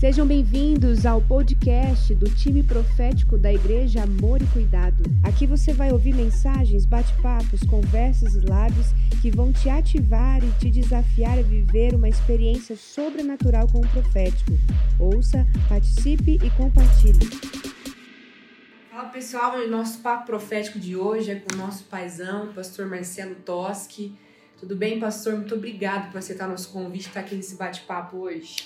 Sejam bem-vindos ao podcast do time profético da Igreja Amor e Cuidado. Aqui você vai ouvir mensagens, bate-papos, conversas e lives que vão te ativar e te desafiar a viver uma experiência sobrenatural com o profético. Ouça, participe e compartilhe. Fala pessoal, o nosso papo profético de hoje é com o nosso paizão, pastor Marcelo Toschi. Tudo bem, pastor? Muito obrigado por aceitar nosso convite e estar aqui nesse bate-papo hoje.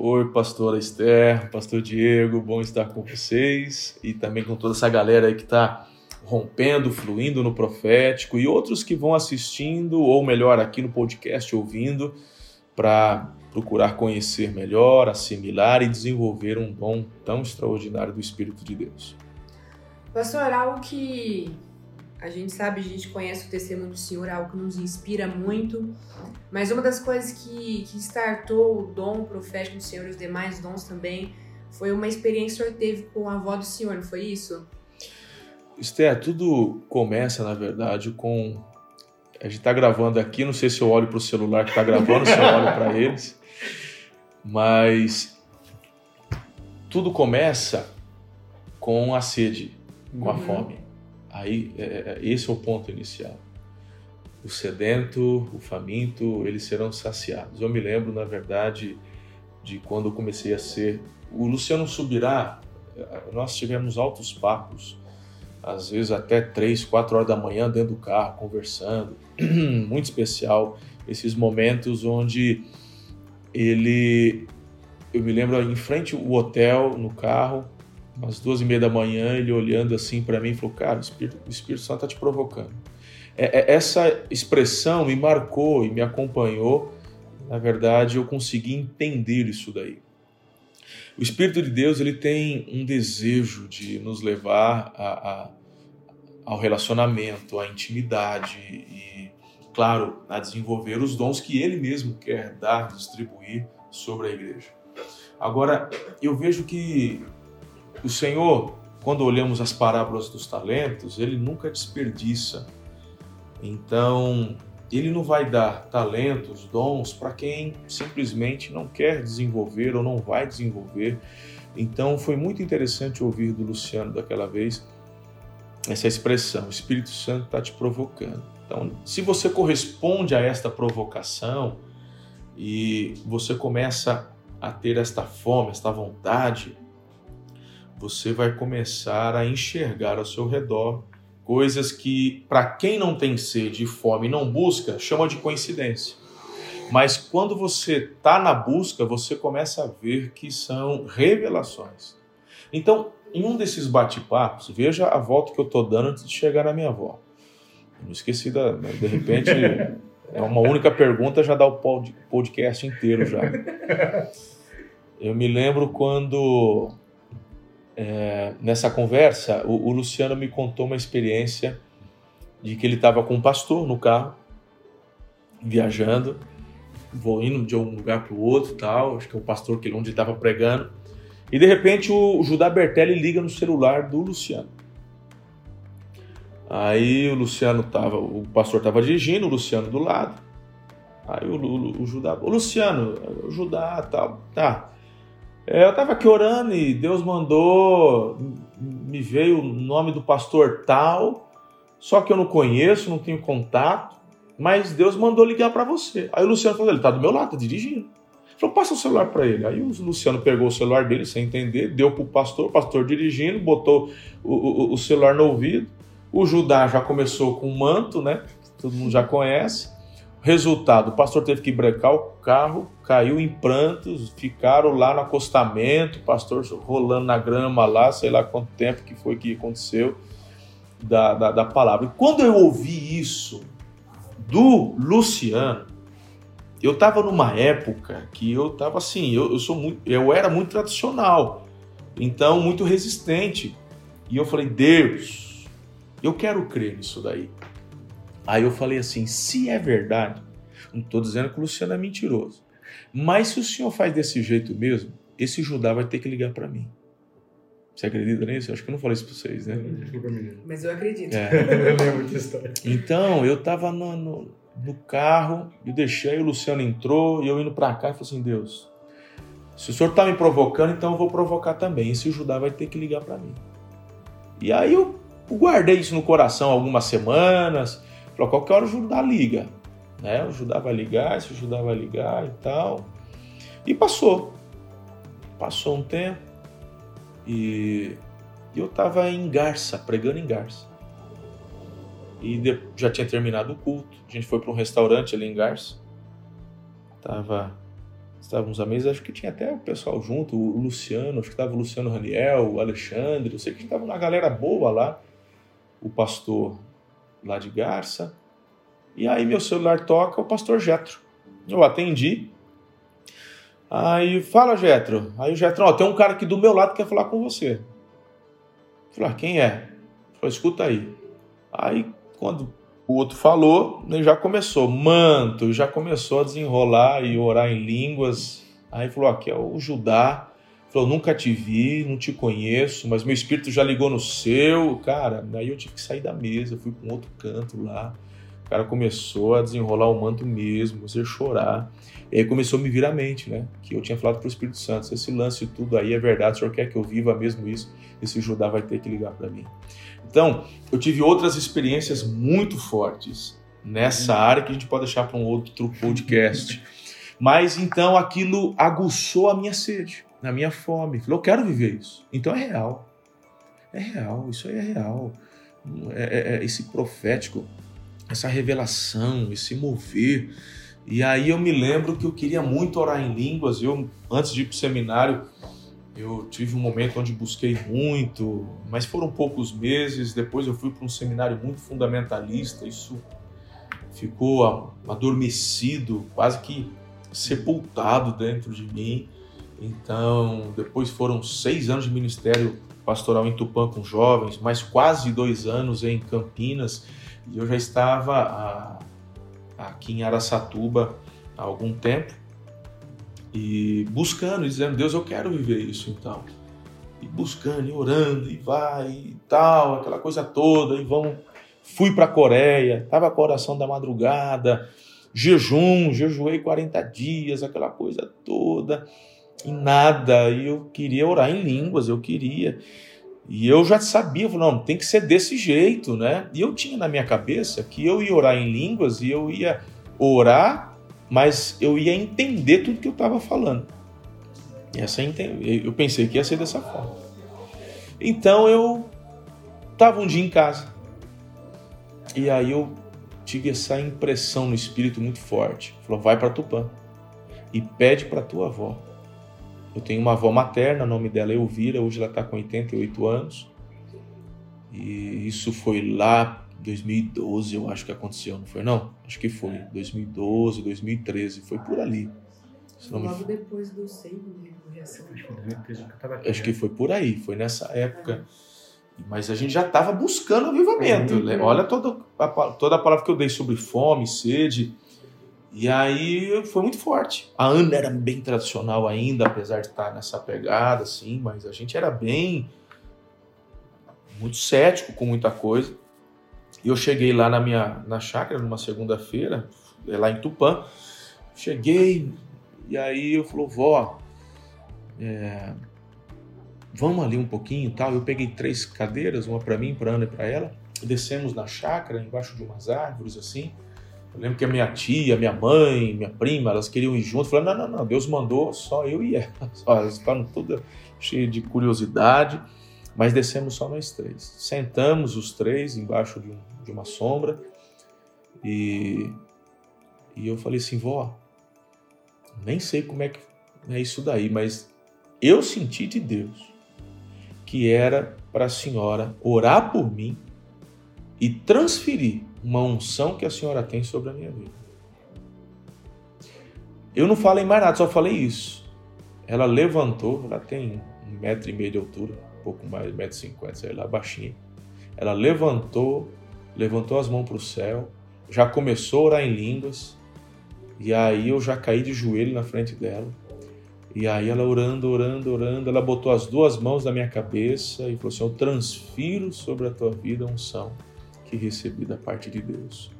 Oi, pastora Esther, pastor Diego, bom estar com vocês e também com toda essa galera aí que está rompendo, fluindo no profético e outros que vão assistindo, ou melhor, aqui no podcast ouvindo, para procurar conhecer melhor, assimilar e desenvolver um dom tão extraordinário do Espírito de Deus. Pastor, algo que a gente sabe, a gente conhece o testemunho do Senhor, é algo que nos inspira muito. Mas uma das coisas que, que startou o dom profético do Senhor e os demais dons também foi uma experiência que o Senhor teve com a avó do Senhor, não foi isso? Esther, tudo começa, na verdade, com. A gente está gravando aqui, não sei se eu olho para o celular que está gravando, se eu olho para eles, mas tudo começa com a sede, com a uhum. fome. Aí, é, é, esse é o ponto inicial. O sedento, o faminto, eles serão saciados. Eu me lembro, na verdade, de quando eu comecei a ser. O Luciano Subirá, nós tivemos altos papos, às vezes até três, quatro horas da manhã dentro do carro, conversando. Muito especial esses momentos onde ele. Eu me lembro em frente ao hotel, no carro, umas duas e meia da manhã, ele olhando assim para mim, falou: Cara, o Espírito, o Espírito Santo está te provocando. É, é, essa expressão me marcou e me acompanhou. Na verdade, eu consegui entender isso daí. O Espírito de Deus ele tem um desejo de nos levar a, a, ao relacionamento, à intimidade e, claro, a desenvolver os dons que Ele mesmo quer dar, distribuir sobre a igreja. Agora, eu vejo que o Senhor, quando olhamos as parábolas dos talentos, ele nunca desperdiça. Então, ele não vai dar talentos, dons para quem simplesmente não quer desenvolver ou não vai desenvolver. Então, foi muito interessante ouvir do Luciano daquela vez essa expressão: o Espírito Santo está te provocando. Então, se você corresponde a esta provocação e você começa a ter esta fome, esta vontade, você vai começar a enxergar ao seu redor coisas que, para quem não tem sede e fome e não busca, chama de coincidência. Mas quando você está na busca, você começa a ver que são revelações. Então, em um desses bate-papos, veja a volta que eu estou dando antes de chegar na minha avó. Não esqueci da. Né, de repente, é uma única pergunta já dá o podcast inteiro já. Eu me lembro quando é, nessa conversa, o, o, Luciano me contou uma experiência de que ele estava com um pastor no carro, viajando, vou indo de um lugar para o outro, tal. Acho que é o pastor que onde estava pregando. E de repente o, o Judá Bertelli liga no celular do Luciano. Aí o Luciano tava, o pastor estava dirigindo, o Luciano do lado. Aí o, o, o Judá, o Luciano, o Judá, tal, tá. É, eu estava aqui orando e Deus mandou, me veio o nome do pastor tal, só que eu não conheço, não tenho contato, mas Deus mandou ligar para você. Aí o Luciano falou: ele está do meu lado, está dirigindo. Ele falou: passa o celular para ele. Aí o Luciano pegou o celular dele sem entender, deu para o pastor, o pastor dirigindo, botou o, o, o celular no ouvido. O Judá já começou com o manto, né? Todo mundo já conhece. Resultado: o pastor teve que brecar o carro, caiu em prantos, ficaram lá no acostamento, o pastor rolando na grama lá, sei lá quanto tempo que foi que aconteceu da, da, da palavra. E quando eu ouvi isso do Luciano, eu estava numa época que eu estava assim, eu, eu sou muito, eu era muito tradicional, então muito resistente. E eu falei, Deus, eu quero crer nisso daí. Aí eu falei assim: se é verdade, não estou dizendo que o Luciano é mentiroso, mas se o senhor faz desse jeito mesmo, esse Judá vai ter que ligar para mim. Você acredita nisso? Eu acho que eu não falei isso para vocês, né? Mas eu acredito. É. eu lembro dessa história. Então, eu estava no, no, no, carro, eu deixei, o Luciano entrou, e eu indo para cá e falei assim: Deus, Se o senhor está me provocando, então eu vou provocar também. Esse Judá vai ter que ligar para mim. E aí eu guardei isso no coração algumas semanas. Falei, qualquer hora o Judá liga. Né? O Judá vai ligar, esse Judá vai ligar e tal. E passou. Passou um tempo. E eu estava em Garça, pregando em Garça. E já tinha terminado o culto. A gente foi para um restaurante ali em Garça. Tava, estávamos à mesa, acho que tinha até o pessoal junto, o Luciano, acho que estava o Luciano Raniel, o Alexandre, eu sei que estava uma galera boa lá, o pastor lá de Garça. E aí meu celular toca, o pastor Getro. Eu atendi. Aí fala, Getro. Aí o Getro, ó, tem um cara aqui do meu lado que quer falar com você. Falei, ah, quem é? Falei, escuta aí. Aí quando o outro falou, ele já começou, manto, já começou a desenrolar e orar em línguas. Aí falou: aqui é o Judá. Falou: nunca te vi, não te conheço, mas meu espírito já ligou no seu. Cara, daí eu tive que sair da mesa, fui para um outro canto lá. O cara começou a desenrolar o manto mesmo, você chorar. E aí começou a me vir à mente, né? Que eu tinha falado para o Espírito Santo: esse lance tudo aí é verdade, o senhor quer que eu viva mesmo isso? Esse Judá vai ter que ligar para mim. Então, eu tive outras experiências muito fortes nessa área que a gente pode deixar para um outro podcast. Mas então aquilo aguçou a minha sede, a minha fome. Falei, eu quero viver isso. Então é real. É real, isso aí é real. É, é, é esse profético, essa revelação, esse mover. E aí eu me lembro que eu queria muito orar em línguas. Eu, antes de ir para o seminário, eu tive um momento onde busquei muito, mas foram poucos meses. Depois eu fui para um seminário muito fundamentalista. Isso ficou adormecido, quase que sepultado dentro de mim. Então, depois foram seis anos de ministério pastoral em Tupã com jovens, mais quase dois anos em Campinas. E eu já estava a, aqui em Araçatuba há algum tempo e buscando, e dizendo, Deus, eu quero viver isso então. E buscando, e orando, e vai, e tal, aquela coisa toda, e vamos. Fui para a Coreia, estava oração da madrugada, jejum, jejuei 40 dias, aquela coisa toda, e nada. E eu queria orar em línguas, eu queria. E eu já sabia, eu falei, não, tem que ser desse jeito, né? E eu tinha na minha cabeça que eu ia orar em línguas e eu ia orar mas eu ia entender tudo que eu estava falando. E essa eu pensei que ia ser dessa forma. Então eu estava um dia em casa e aí eu tive essa impressão no espírito muito forte. Falou: vai para Tupã e pede para tua avó. Eu tenho uma avó materna, o nome dela é Elvira, hoje ela está com 88 anos. E isso foi lá 2012 eu acho que aconteceu, não foi não? Acho que foi, 2012, 2013, foi por ali. Logo depois do reação. Acho que foi por aí, foi nessa época. Mas a gente já estava buscando avivamento. Olha toda a, toda a palavra que eu dei sobre fome, sede. E aí foi muito forte. A Ana era bem tradicional ainda, apesar de estar nessa pegada, assim, mas a gente era bem muito cético com muita coisa. E eu cheguei lá na minha na chácara numa segunda-feira, é lá em Tupã. Cheguei e aí eu falou, vó, é, vamos ali um pouquinho, tal. Eu peguei três cadeiras, uma para mim, para Ana e para ela. Descemos na chácara, embaixo de umas árvores assim. Eu lembro que a minha tia, minha mãe, minha prima, elas queriam ir junto. Falaram, não, não, não, Deus mandou só eu e ela. Elas ficaram todas cheias de curiosidade mas descemos só nós três. Sentamos os três embaixo de, um, de uma sombra e, e eu falei assim, vó, nem sei como é que é isso daí, mas eu senti de Deus que era para a senhora orar por mim e transferir uma unção que a senhora tem sobre a minha vida. Eu não falei mais nada, só falei isso. Ela levantou, ela tem um metro e meio de altura, pouco mais, 1,50m, sei lá, baixinha. Ela levantou, levantou as mãos para o céu, já começou a orar em línguas, e aí eu já caí de joelho na frente dela. E aí ela orando, orando, orando, ela botou as duas mãos na minha cabeça e falou assim: Eu transfiro sobre a tua vida a unção que recebi da parte de Deus.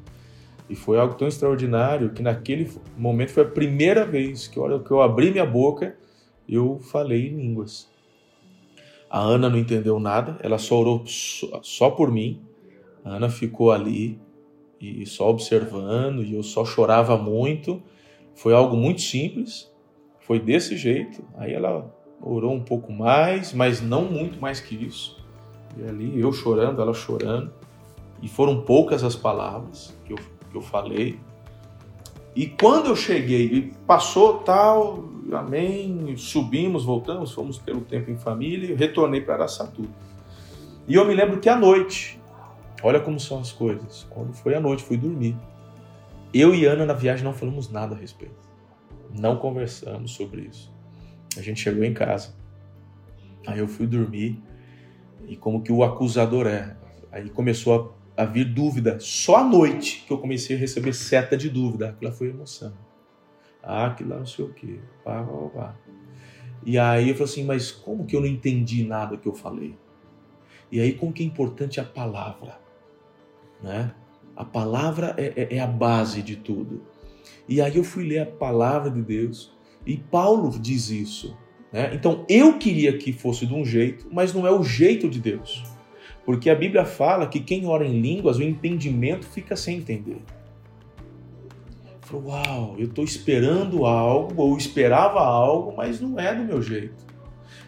E foi algo tão extraordinário que naquele momento foi a primeira vez que, olha, que eu abri minha boca eu falei em línguas. A Ana não entendeu nada, ela só orou só por mim. A Ana ficou ali e só observando, e eu só chorava muito. Foi algo muito simples, foi desse jeito. Aí ela orou um pouco mais, mas não muito mais que isso. E ali eu chorando, ela chorando. E foram poucas as palavras que eu, que eu falei. E quando eu cheguei, e passou tal, amém, subimos, voltamos, fomos pelo tempo em família, retornei para Araçatuba. E eu me lembro que à noite, olha como são as coisas, quando foi à noite, fui dormir. Eu e Ana na viagem não falamos nada a respeito. Não conversamos sobre isso. A gente chegou em casa. Aí eu fui dormir e como que o acusador é. Aí começou a, vir dúvida. Só à noite que eu comecei a receber seta de dúvida. Aquilo foi emoção. Ah, aquilo lá não sei o quê. Pá, pá, pá. E aí eu falei assim, mas como que eu não entendi nada que eu falei? E aí como que é importante a palavra, né? A palavra é, é, é a base de tudo. E aí eu fui ler a palavra de Deus e Paulo diz isso. Né? Então eu queria que fosse de um jeito, mas não é o jeito de Deus. Porque a Bíblia fala que quem ora em línguas, o entendimento fica sem entender. Falei, uau, eu estou esperando algo, ou esperava algo, mas não é do meu jeito.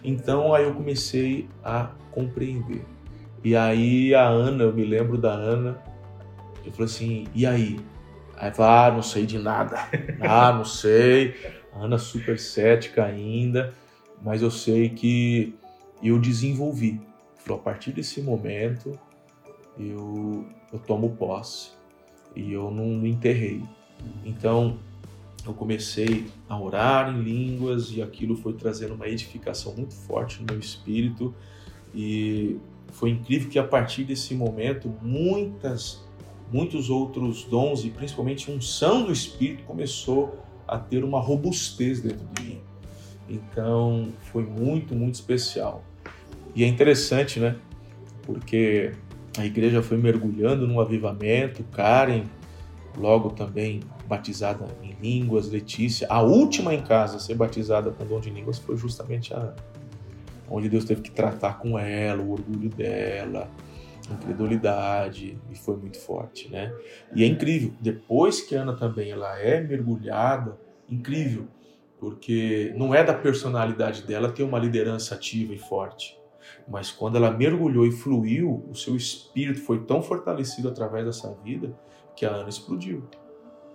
Então aí eu comecei a compreender. E aí a Ana, eu me lembro da Ana, eu falei assim, e aí? Aí fala, ah, não sei de nada. Ah, não sei. A Ana super cética ainda, mas eu sei que eu desenvolvi. Falou, a partir desse momento eu, eu tomo posse e eu não me enterrei. Então eu comecei a orar em línguas e aquilo foi trazendo uma edificação muito forte no meu espírito e foi incrível que a partir desse momento muitas muitos outros dons e principalmente unção do espírito começou a ter uma robustez dentro de mim. Então foi muito, muito especial. E é interessante, né? Porque a igreja foi mergulhando num avivamento, Karen logo também batizada em línguas, Letícia, a última em casa a ser batizada com dom de línguas foi justamente a Ana, onde Deus teve que tratar com ela, o orgulho dela, incredulidade e foi muito forte, né? E é incrível, depois que a Ana também ela é mergulhada, incrível, porque não é da personalidade dela ter uma liderança ativa e forte, mas quando ela mergulhou e fluiu, o seu espírito foi tão fortalecido através dessa vida que a Ana explodiu.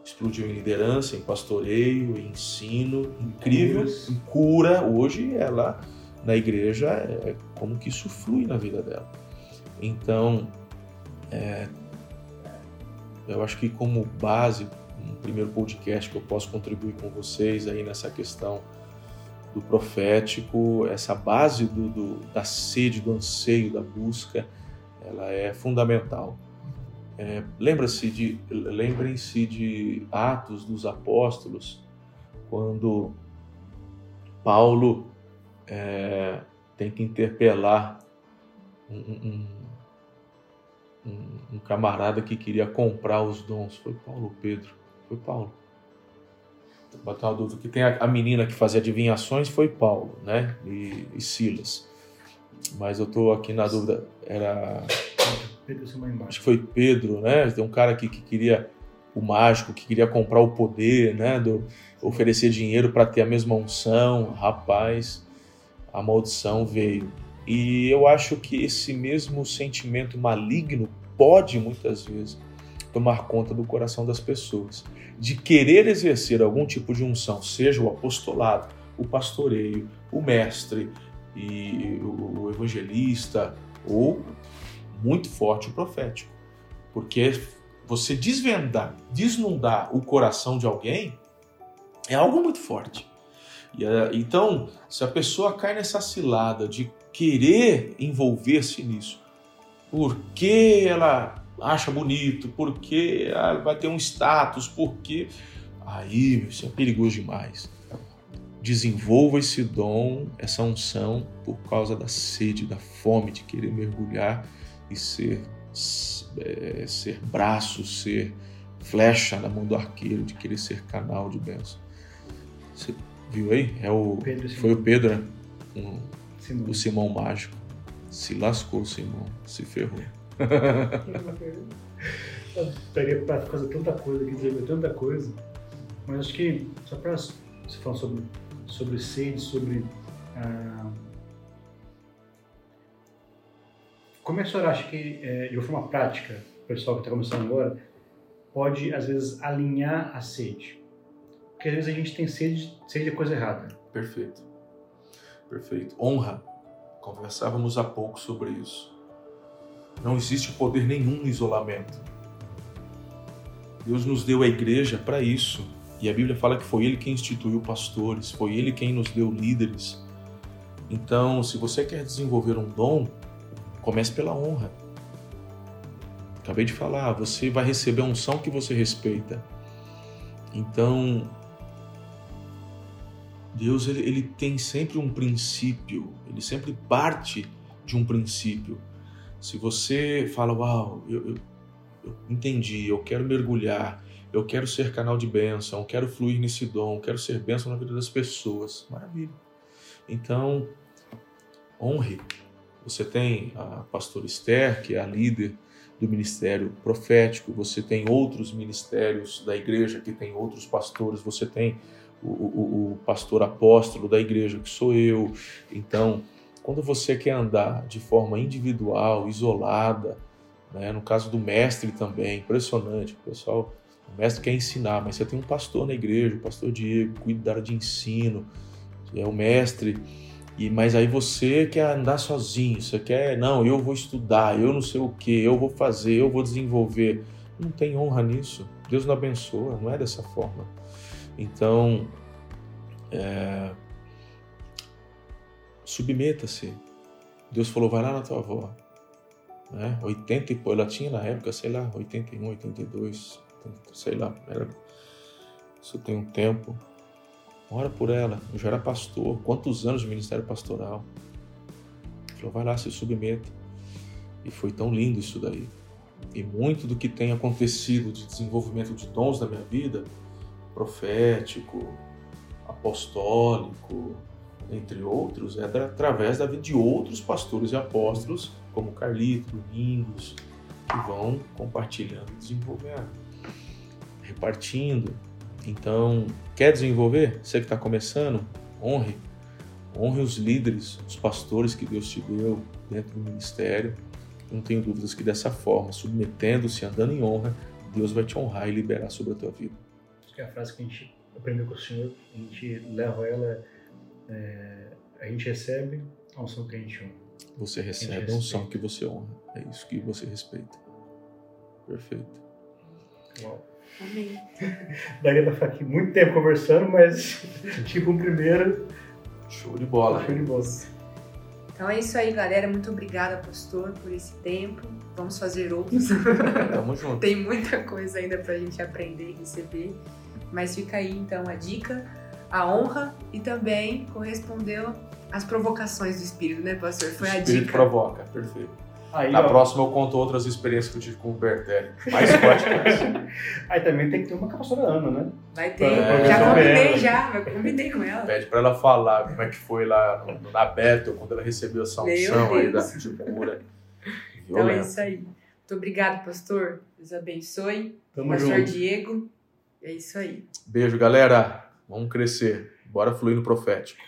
Explodiu em liderança, em pastoreio, em ensino, incrível, em cura. Hoje ela na igreja é como que isso flui na vida dela. Então, é, eu acho que como base, um primeiro podcast que eu posso contribuir com vocês aí nessa questão do profético, essa base do, do, da sede, do anseio, da busca, ela é fundamental. É, Lembra-se de, lembrem-se de Atos dos Apóstolos, quando Paulo é, tem que interpelar um, um, um, camarada que queria comprar os dons. Foi Paulo Pedro? Foi Paulo. Botar uma dúvida. Que tem a, a, menina que fazia adivinhações foi Paulo, né? E, e Silas. Mas eu estou aqui na dúvida. Era Acho que foi Pedro, né? Tem um cara aqui que queria o mágico, que queria comprar o poder, né? Do, oferecer dinheiro para ter a mesma unção. Rapaz, a maldição veio. E eu acho que esse mesmo sentimento maligno pode muitas vezes tomar conta do coração das pessoas, de querer exercer algum tipo de unção, seja o apostolado, o pastoreio, o mestre e o evangelista ou muito forte o profético. Porque você desvendar, desnudar o coração de alguém é algo muito forte. Eh, então, se a pessoa cai nessa cilada de querer envolver-se nisso, porque ela acha bonito, porque ela vai ter um status, porque aí isso é perigoso demais. Desenvolva esse dom, essa unção, por causa da sede, da fome de querer mergulhar e ser, é, ser braço, ser flecha na mão do arqueiro, de querer ser canal de bênção. Você Viu aí? É o, Pedro foi o Pedro, né? Um- Simão. o Simão Mágico. Se lascou, Simão. Se ferrou. Eu daria para fazer tanta coisa aqui, dizer tanta coisa, mas acho que só para você falar sobre, sobre sede, sobre. Ah, como é que o senhor acha que, é, de uma forma prática, o pessoal que está começando agora, pode às vezes alinhar a sede? Porque às vezes a gente tem sede, sede é coisa errada. Perfeito. Perfeito. Honra. Conversávamos há pouco sobre isso. Não existe poder nenhum no isolamento. Deus nos deu a igreja para isso. E a Bíblia fala que foi Ele quem instituiu pastores, foi Ele quem nos deu líderes. Então, se você quer desenvolver um dom, comece pela honra. Acabei de falar, você vai receber a unção que você respeita. Então, Deus ele, ele tem sempre um princípio, ele sempre parte de um princípio. Se você fala, uau, eu, eu, eu entendi, eu quero mergulhar, eu quero ser canal de bênção, quero fluir nesse dom, quero ser bênção na vida das pessoas, maravilha. Então, honre. Você tem a pastora Esther, que é a líder do ministério profético, você tem outros ministérios da igreja que tem outros pastores, você tem o, o, o pastor apóstolo da igreja, que sou eu. Então, quando você quer andar de forma individual, isolada, né, no caso do mestre também, impressionante, o pessoal, o mestre quer ensinar, mas você tem um pastor na igreja, o pastor Diego, cuida da área de ensino, é o mestre, e mas aí você quer andar sozinho, você quer, não, eu vou estudar, eu não sei o que, eu vou fazer, eu vou desenvolver. Não tem honra nisso. Deus não abençoa, não é dessa forma. Então, é, submeta-se. Deus falou, vai lá na tua avó. Né? 80 e pô, ela tinha na época, sei lá, 81, 82, sei lá, era, isso tem um tempo. Ora por ela, eu já era pastor, quantos anos de ministério pastoral? Ele falou, vai lá, se submeta. E foi tão lindo isso daí. E muito do que tem acontecido de desenvolvimento de dons na minha vida, profético, apostólico, entre outros, é através da vida de outros pastores e apóstolos, como Carlito, Domingos, que vão compartilhando, desenvolvendo, repartindo. Então, quer desenvolver? Você que está começando, honre. Honre os líderes, os pastores que Deus te deu dentro do ministério. Não tenho dúvidas que dessa forma, submetendo-se, andando em honra, Deus vai te honrar e liberar sobre a tua vida. Acho que a frase que a gente aprendeu com o Senhor, a gente leva ela, é, a gente recebe a unção que a gente honra. Você recebe a unção que você honra. É isso que você respeita. Perfeito. Uau. Amém. Daria pra ficar aqui muito tempo conversando, mas tipo um primeiro, Show de bola. show de bola. Então é isso aí, galera. Muito obrigada, pastor, por esse tempo. Vamos fazer outros. Tamo junto. Tem muita coisa ainda pra gente aprender e receber. Mas fica aí então a dica, a honra e também correspondeu às provocações do Espírito, né, pastor? Foi o a Espírito dica. provoca. Perfeito. Aí, Na ó, próxima eu conto outras experiências que eu tive com o Bertelli. Mais essa. aí também tem que ter uma com a pastora Ana, né? Vai ter. É, já combinei, já. Eu combinei com ela. Pede pra ela falar como é que foi lá no, na Bethel, quando ela recebeu essa unção aí da cura. Então é isso aí. Muito obrigado, pastor. Deus abençoe. Tamo pastor junto. Diego. É isso aí. Beijo, galera. Vamos crescer. Bora fluir no profético.